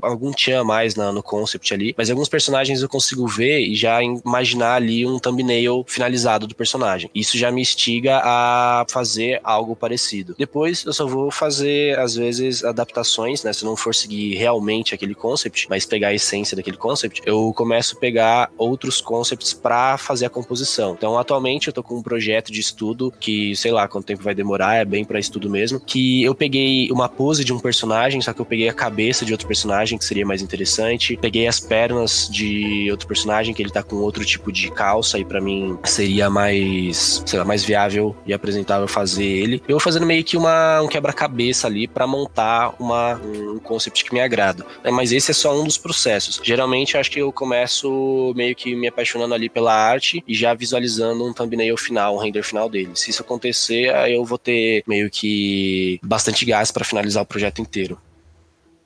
algum tchan a mais na, no concept ali, mas alguns personagens eu consigo ver e já imaginar ali um thumbnail finalizado do personagem. Isso já me instiga a fazer algo parecido. Depois eu só vou fazer, às vezes, adaptações, né? Se não for seguir realmente aquele concept, mas pegar a essência daquele concept, eu começo a pegar outros concepts para fazer a composição. Então, atualmente eu tô com um projeto de estudo que, sei lá quanto tempo vai demorar, é bem para estudo mesmo, que eu peguei uma pose de um personagem, só que eu peguei a cabeça de outro personagem, que seria mais interessante, peguei as pernas de outro personagem, que ele tá com outro tipo de calça, e para mim seria mais, sei lá, mais viável e apresentável eu fazer ele. Eu vou fazendo meio que uma, um quebra-cabeça ali para montar uma, um concept que me agrada. Né? Mas esse é só um dos processos. Geralmente acho que eu começo meio que me apaixonando ali pela arte e já visualizando um thumbnail final, um render final dele. Se isso acontecer, aí eu vou ter meio que bastante gás para finalizar o projeto inteiro.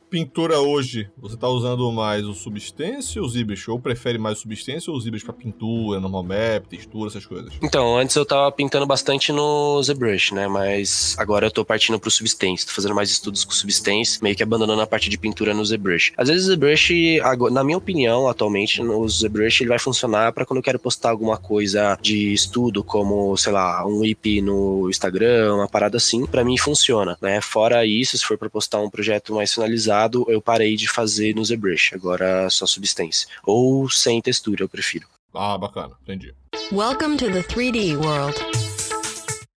Pintura hoje, você tá usando mais o Substance ou o ZBrush? Ou prefere mais o Substance ou o ZBrush pra pintura, normal map, textura, essas coisas? Então, antes eu tava pintando bastante no ZBrush, né? Mas agora eu tô partindo pro Substance. Tô fazendo mais estudos com o Substance, meio que abandonando a parte de pintura no ZBrush. Às vezes o ZBrush, na minha opinião, atualmente, o ZBrush ele vai funcionar para quando eu quero postar alguma coisa de estudo, como, sei lá, um IP no Instagram, uma parada assim, para mim funciona, né? Fora isso, se for para postar um projeto mais finalizado, eu parei de fazer no ZBrush, agora só substância. Ou sem textura, eu prefiro. Ah, bacana, entendi. Welcome to the 3D world.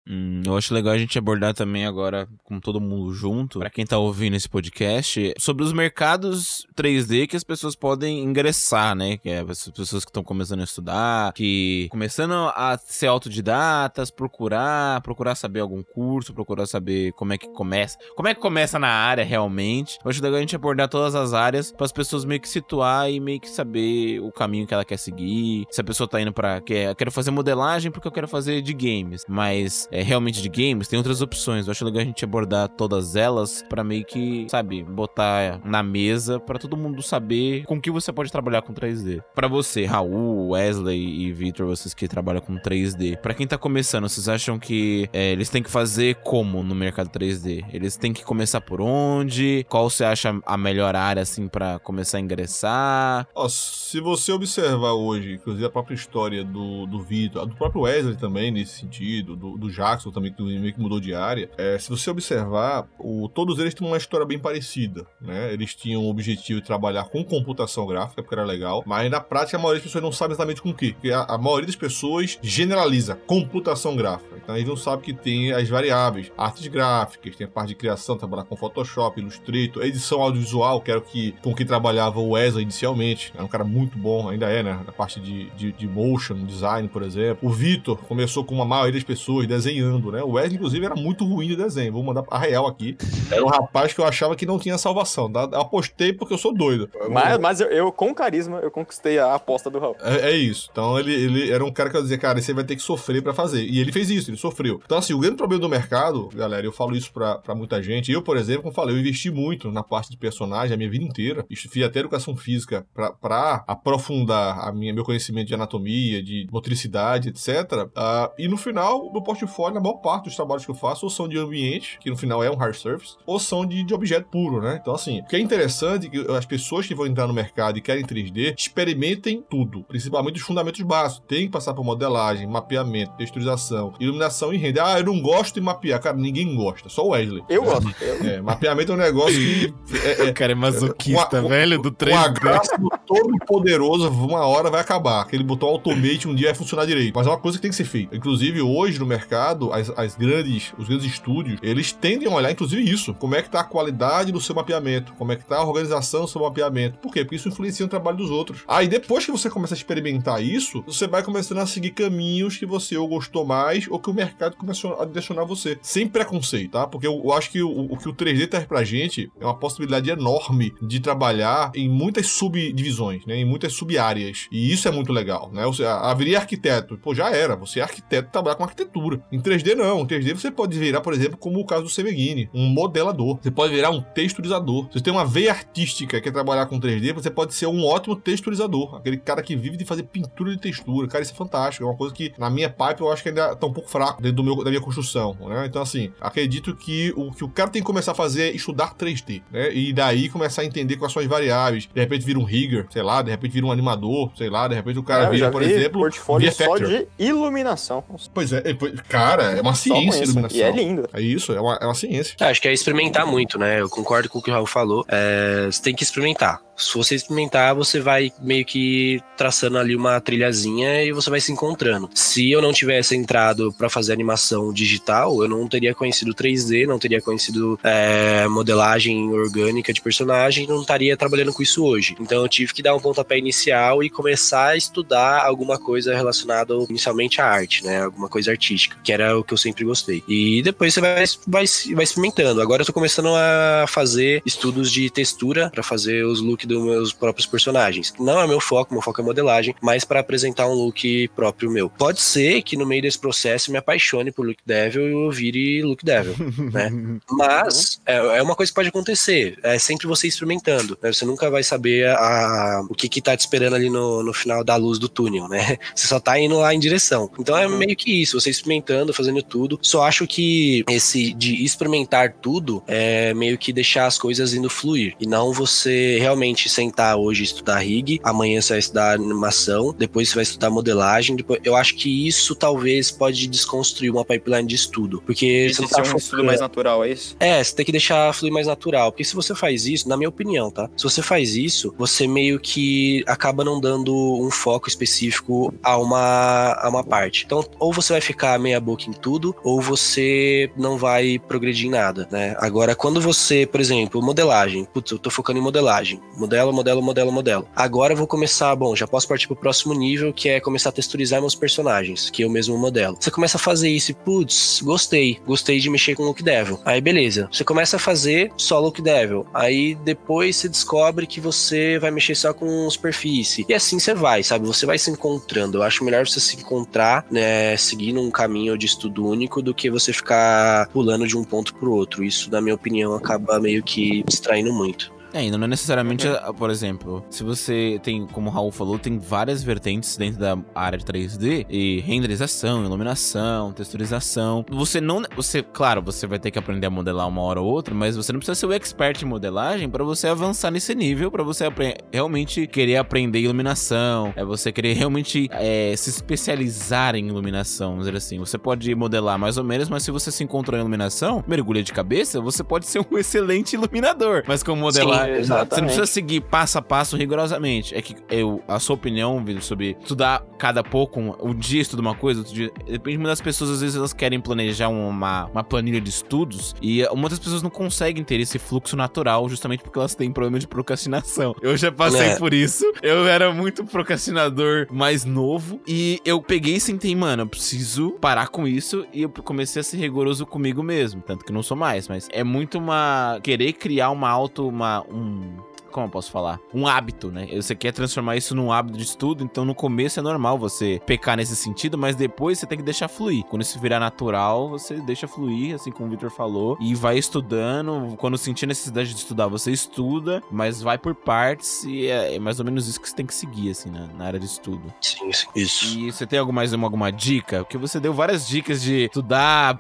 Hum, eu acho legal a gente abordar também agora, com todo mundo junto, para quem tá ouvindo esse podcast, sobre os mercados 3D que as pessoas podem ingressar, né? Que é as pessoas que estão começando a estudar, que começando a ser autodidatas, procurar, procurar saber algum curso, procurar saber como é que começa, como é que começa na área realmente. Eu acho legal a gente abordar todas as áreas para as pessoas meio que situar e meio que saber o caminho que ela quer seguir. Se a pessoa tá indo para quer, quero fazer modelagem porque eu quero fazer de games, mas é, realmente de games, tem outras opções. Eu acho legal a gente abordar todas elas para meio que, sabe, botar na mesa para todo mundo saber com que você pode trabalhar com 3D. Para você, Raul, Wesley e Victor, vocês que trabalham com 3D, para quem tá começando, vocês acham que é, eles têm que fazer como no mercado 3D? Eles têm que começar por onde? Qual você acha a melhor área assim para começar a ingressar? Ó, se você observar hoje, inclusive a própria história do, do Victor, do próprio Wesley também nesse sentido, do, do Axel também, que meio que mudou de área. É, se você observar, o, todos eles têm uma história bem parecida, né? Eles tinham o objetivo de trabalhar com computação gráfica, porque era legal, mas na prática a maioria das pessoas não sabe exatamente com o que. Porque a, a maioria das pessoas generaliza computação gráfica. Então eles não sabem que tem as variáveis, artes gráficas, tem a parte de criação, trabalhar com Photoshop, Illustrator, edição audiovisual, que era o que, com que trabalhava o Wesley inicialmente. Era um cara muito bom, ainda é, né? Na parte de, de, de motion design, por exemplo. O Vitor começou com uma maioria das pessoas desenhando, né? O Wesley, inclusive, era muito ruim de desenho. Vou mandar a real aqui. Era um rapaz que eu achava que não tinha salvação. Tá? Eu apostei porque eu sou doido. Mas, mas eu, eu, com carisma, eu conquistei a aposta do Raul. É, é, isso. Então ele, ele era um cara que eu dizia, cara, você vai ter que sofrer para fazer. E ele fez isso, ele sofreu. Então, assim, o grande problema do mercado, galera, eu falo isso pra, pra muita gente. Eu, por exemplo, como falei, eu investi muito na parte de personagem a minha vida inteira. Fiz até educação física pra, pra aprofundar a minha, meu conhecimento de anatomia, de motricidade, etc. Uh, ah, e no final, no portfólio, na maior parte dos trabalhos que eu faço, ou são de ambiente, que no final é um hard surface, ou são de, de objeto puro, né? Então, assim, o que é interessante é que as pessoas que vão entrar no mercado e querem 3D experimentem tudo, principalmente os fundamentos básicos. Tem que passar por modelagem, mapeamento, texturização, iluminação e render. Ah, eu não gosto de mapear. Cara, ninguém gosta, só o Wesley. Eu gosto. É, mapeamento é um negócio que. É, é, [LAUGHS] cara é masoquista, uma, velho, do 3D. Um todo poderoso, uma hora vai acabar. Aquele botão automate um dia vai funcionar direito. Mas é uma coisa que tem que ser feita. Inclusive, hoje no mercado, as, as grandes, os grandes estúdios, eles tendem a olhar, inclusive, isso. Como é que tá a qualidade do seu mapeamento? Como é que tá a organização do seu mapeamento? Por quê? Porque isso influencia no trabalho dos outros. Aí, depois que você começa a experimentar isso, você vai começando a seguir caminhos que você ou gostou mais ou que o mercado começou a direcionar você. Sem preconceito, tá? Porque eu, eu acho que o, o, que o 3D traz pra gente é uma possibilidade enorme de trabalhar em muitas subdivisões, né? Em muitas sub-áreas. E isso é muito legal, né? Você haveria arquiteto. Pô, já era. Você é arquiteto trabalhar com arquitetura. Em 3D, não. Em 3D você pode virar, por exemplo, como o caso do Semeghini, um modelador. Você pode virar um texturizador. Se você tem uma veia artística que é trabalhar com 3D, você pode ser um ótimo texturizador. Aquele cara que vive de fazer pintura de textura. Cara, isso é fantástico. É uma coisa que, na minha pipe, eu acho que ainda tá um pouco fraco dentro do meu, da minha construção, né? Então, assim, acredito que o que o cara tem que começar a fazer é estudar 3D, né? E daí começar a entender quais são as variáveis. De repente vira um rigger, sei lá, de repente vira um animador, sei lá, de repente o cara é, vira, por exemplo, portfólio só de iluminação. Pois é, cara, é uma ciência iluminação. E é lindo. É isso, é uma, é uma ciência. É, acho que é experimentar muito, né? Eu concordo com o que o Raul falou. É, você tem que experimentar se você experimentar, você vai meio que traçando ali uma trilhazinha e você vai se encontrando. Se eu não tivesse entrado para fazer animação digital, eu não teria conhecido 3D, não teria conhecido é, modelagem orgânica de personagem, não estaria trabalhando com isso hoje. Então eu tive que dar um pontapé inicial e começar a estudar alguma coisa relacionada inicialmente à arte, né? Alguma coisa artística, que era o que eu sempre gostei. E depois você vai, vai, vai experimentando. Agora eu tô começando a fazer estudos de textura para fazer os looks dos meus próprios personagens. Não é meu foco, meu foco é modelagem, mas para apresentar um look próprio meu. Pode ser que no meio desse processo me apaixone por Look Devil e eu vire Look Devil, [LAUGHS] né? Mas é, é, uma coisa que pode acontecer. É sempre você experimentando, né? Você nunca vai saber a, o que que tá te esperando ali no, no final da luz do túnel, né? [LAUGHS] Você só tá indo lá em direção. Então é meio que isso, você experimentando, fazendo tudo. Só acho que esse de experimentar tudo é meio que deixar as coisas indo fluir e não você realmente realmente sentar hoje e estudar rig, amanhã você vai estudar animação, depois você vai estudar modelagem, depois eu acho que isso talvez pode desconstruir uma pipeline de estudo, porque você não tá um estudo mais natural, é isso? É, você tem que deixar fluir mais natural, porque se você faz isso, na minha opinião, tá? Se você faz isso, você meio que acaba não dando um foco específico a uma, a uma parte. Então, ou você vai ficar meia boca em tudo, ou você não vai progredir em nada, né? Agora, quando você, por exemplo, modelagem, putz, eu tô focando em modelagem modelo, modelo, modelo, modelo. Agora eu vou começar, bom, já posso partir pro próximo nível, que é começar a texturizar meus personagens, que o mesmo modelo. Você começa a fazer isso e, putz, gostei, gostei de mexer com o Look Devil. Aí beleza, você começa a fazer só Look Devil. Aí depois você descobre que você vai mexer só com superfície. E assim você vai, sabe? Você vai se encontrando. Eu acho melhor você se encontrar, né, seguindo um caminho de estudo único do que você ficar pulando de um ponto pro outro. Isso, na minha opinião, acaba meio que distraindo muito. É, ainda não é necessariamente, ah, por exemplo, se você tem, como o Raul falou, tem várias vertentes dentro da área de 3D e renderização, iluminação, texturização. Você não, você, claro, você vai ter que aprender a modelar uma hora ou outra, mas você não precisa ser o expert em modelagem para você avançar nesse nível, para você realmente querer aprender iluminação, é você querer realmente é, se especializar em iluminação, vamos dizer assim. Você pode modelar mais ou menos, mas se você se encontrou em iluminação, mergulha de cabeça, você pode ser um [LAUGHS] excelente iluminador. Mas como modelar, Sim, você não precisa seguir passo a passo rigorosamente. É que eu, a sua opinião, Vitor, sobre estudar cada pouco, um, um dia estuda uma coisa, outro dia. Depende muito das pessoas, às vezes elas querem planejar uma, uma planilha de estudos e muitas pessoas não conseguem ter esse fluxo natural justamente porque elas têm problema de procrastinação. Eu já passei é. por isso. Eu era muito procrastinador mais novo e eu peguei e sentei, mano, eu preciso parar com isso e eu comecei a ser rigoroso comigo mesmo. Tanto que não sou mais, mas é muito uma. querer criar uma auto. uma. Um como eu posso falar? Um hábito, né? Você quer transformar isso num hábito de estudo, então no começo é normal você pecar nesse sentido, mas depois você tem que deixar fluir. Quando isso virar natural, você deixa fluir, assim como o Victor falou, e vai estudando. Quando sentir necessidade de estudar, você estuda, mas vai por partes e é, é mais ou menos isso que você tem que seguir, assim, na, na área de estudo. Sim, sim, isso. E você tem alguma, mais alguma dica? Porque você deu várias dicas de estudar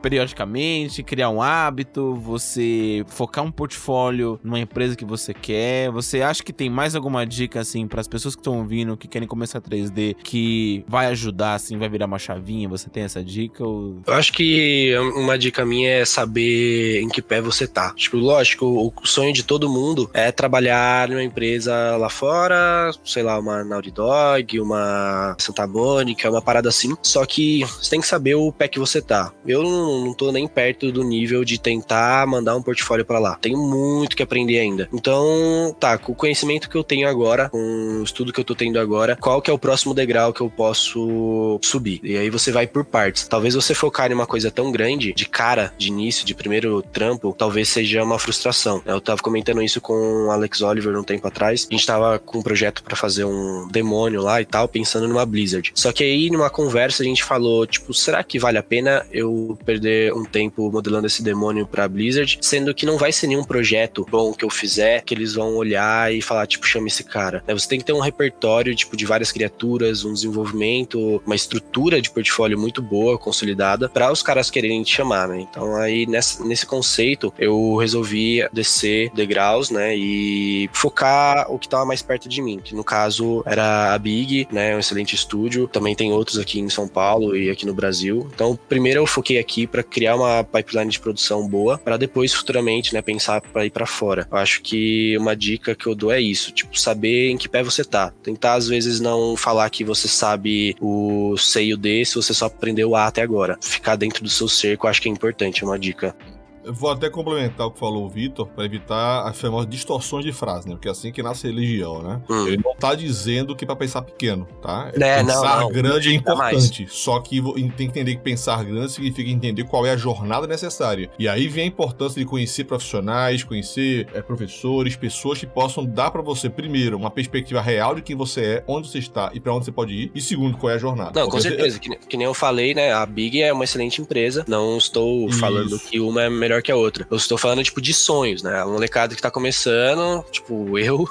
periodicamente, criar um hábito, você focar um portfólio numa empresa que você quer. Você acha que tem mais alguma dica, assim, para as pessoas que estão ouvindo, que querem começar 3D, que vai ajudar, assim, vai virar uma chavinha? Você tem essa dica? Ou... Eu acho que uma dica minha é saber em que pé você tá. Tipo, lógico, o sonho de todo mundo é trabalhar numa empresa lá fora, sei lá, uma Naughty Dog, uma Santa Mônica, uma parada assim. Só que você tem que saber o pé que você tá. Eu não, não tô nem perto do nível de tentar mandar um portfólio para lá. Tenho muito que aprender ainda. Então, então, tá, com o conhecimento que eu tenho agora, com o estudo que eu tô tendo agora, qual que é o próximo degrau que eu posso subir? E aí você vai por partes. Talvez você focar em uma coisa tão grande, de cara, de início, de primeiro trampo, talvez seja uma frustração. Eu tava comentando isso com o Alex Oliver um tempo atrás. A gente tava com um projeto para fazer um demônio lá e tal, pensando numa Blizzard. Só que aí, numa conversa, a gente falou, tipo, será que vale a pena eu perder um tempo modelando esse demônio pra Blizzard? Sendo que não vai ser nenhum projeto bom que eu fizer, que eles vão olhar e falar, tipo, chama esse cara. Né? Você tem que ter um repertório, tipo, de várias criaturas, um desenvolvimento, uma estrutura de portfólio muito boa, consolidada, para os caras quererem te chamar, né? Então aí, nessa, nesse conceito, eu resolvi descer degraus, né? E focar o que estava mais perto de mim, que no caso era a Big, né? Um excelente estúdio. Também tem outros aqui em São Paulo e aqui no Brasil. Então, primeiro eu foquei aqui para criar uma pipeline de produção boa, para depois futuramente, né, pensar para ir para fora. Eu acho que uma dica que eu dou é isso, tipo, saber em que pé você tá. Tentar, às vezes, não falar que você sabe o C e o D se você só aprendeu A até agora. Ficar dentro do seu cerco, acho que é importante, é uma dica. Eu vou até complementar o que falou o Vitor, para evitar as famosas distorções de frase, né? Porque é assim que nasce a religião, né? Hum. Ele não tá dizendo que é pra pensar pequeno, tá? É, pensar não, não, grande é importante. Só que tem que entender que pensar grande significa entender qual é a jornada necessária. E aí vem a importância de conhecer profissionais, conhecer é, professores, pessoas que possam dar para você, primeiro, uma perspectiva real de quem você é, onde você está e para onde você pode ir. E segundo, qual é a jornada. Não, com certeza. Que, que, nem eu falei, né? A Big é uma excelente empresa. Não estou Isso. falando que uma é melhor melhor que a outra. Eu estou falando, tipo, de sonhos, né? A molecada que tá começando, tipo, [LAUGHS] eu,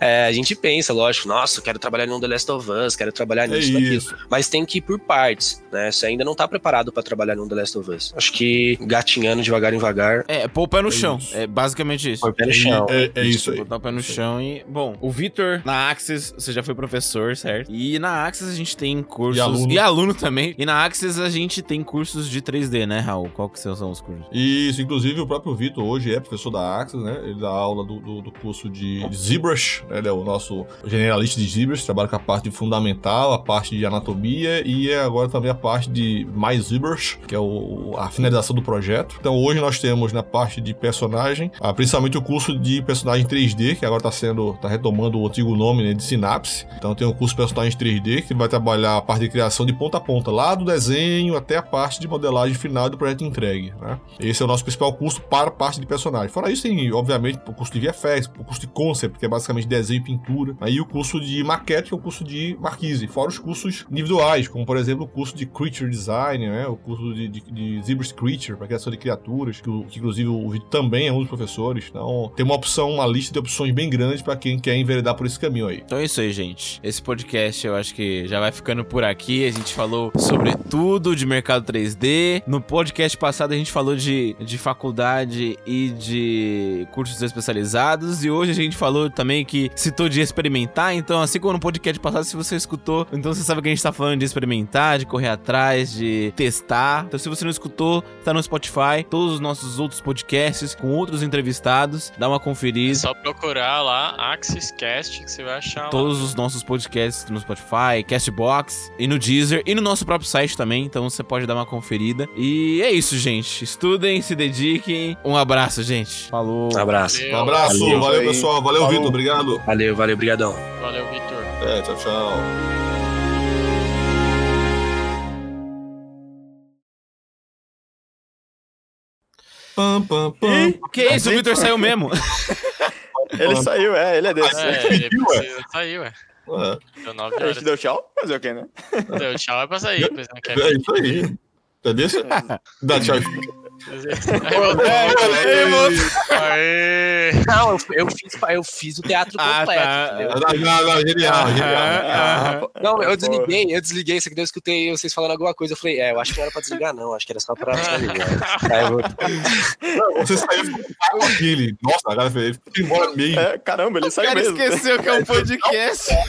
é, a gente pensa, lógico, nossa, quero trabalhar no The Last of Us, quero trabalhar é nisso, é naquilo. Mas tem que ir por partes, né? Você ainda não tá preparado para trabalhar no The Last of Us. Acho que gatinhando devagar, devagar. É, pôr o pé no é chão. Isso. É basicamente isso. Pôr o pé no chão. É, é isso aí. Botar o pé no chão e. Bom, o Vitor, na Axis, você já foi professor, certo? E na Axis a gente tem cursos. E aluno. E aluno também. E na Axis a gente tem cursos de 3D, né, Raul? Qual que são os cursos? Isso, inclusive o próprio Vitor hoje é professor da Axis, né? Ele dá aula do, do, do curso de, ZBrush, né? Ele é o nosso generalista de ZBrush, trabalha com a parte fundamental, a parte de anatomia e é agora também a parte de mais ZBrush, que é o, a finalização do projeto. Então hoje nós temos na parte de personagem, ah, principalmente o curso de personagem 3D, que agora está sendo, tá retomando o antigo nome né, de Synapse. Então tem o curso de personagem 3D, que vai trabalhar a parte de criação de ponta a ponta, lá do desenho até a parte de modelagem final do projeto entregue, né? Esse é o nosso nosso principal custo para parte de personagem. Fora isso, tem, obviamente, o custo de VFX, o custo de concept, que é basicamente desenho e pintura. Aí o custo de maquete, que é o custo de marquise. Fora os custos individuais, como, por exemplo, o custo de creature design, né? O custo de, de, de Zebras Creature, para criação de criaturas, que, que, inclusive o Vitor também é um dos professores. Então, tem uma opção, uma lista de opções bem grande para quem quer enveredar por esse caminho aí. Então é isso aí, gente. Esse podcast eu acho que já vai ficando por aqui. A gente falou sobre tudo de mercado 3D. No podcast passado a gente falou de faculdade e de cursos especializados. E hoje a gente falou também que citou de experimentar. Então, assim como no podcast passado, se você escutou, então você sabe que a gente tá falando de experimentar, de correr atrás, de testar. Então, se você não escutou, tá no Spotify. Todos os nossos outros podcasts com outros entrevistados. Dá uma conferida. É só procurar lá Axis Cast que você vai achar. Todos lá. os nossos podcasts no Spotify, Castbox e no Deezer e no nosso próprio site também. Então você pode dar uma conferida. E é isso, gente. Estudem, se dediquem. Um abraço, gente. Falou. Um abraço. Valeu, Um abraço, Valeu. valeu, pessoal. Valeu, Falou. Vitor. Obrigado. Valeu, valeu, brigadão. valeu Vitor. É, tchau, tchau. Pam, pam, pam. Que isso, o Victor saiu mesmo. [LAUGHS] Ele saiu, é, ele é desse. É, ele precisa ué. É, Deu 9 A horas. gente deu tchau? Fazer o quê, né? Deu tchau é pra sair, [LAUGHS] é. é isso aí. Entendeu? [LAUGHS] Dá tchau. Não, eu, fiz, eu fiz o teatro Ah, completo, tá. Não, não, genial, genial. Ah, ah. Não, eu desliguei, eu desliguei, isso aqui eu escutei vocês falando alguma coisa. Eu falei, é, eu acho que não era pra desligar, não. Acho que era só pra desligar. [LAUGHS] Vou- Você saiu com aquele. Nossa, a galera fez. Foi embora meio. É, caramba, ele O saiu cara mesmo. esqueceu que é um podcast. [LAUGHS]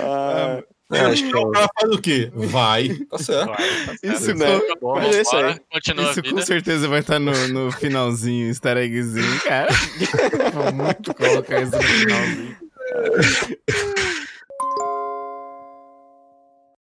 Ah, É, acho que o cara faz o quê? Vai. Tá certo. Vai, tá Isso certo. né? com- Bom, Mas isso aí. Continua a Isso com certeza vai estar no, no finalzinho, easter eggzinho, cara. [LAUGHS] Vou muito colocar isso no finalzinho. [LAUGHS]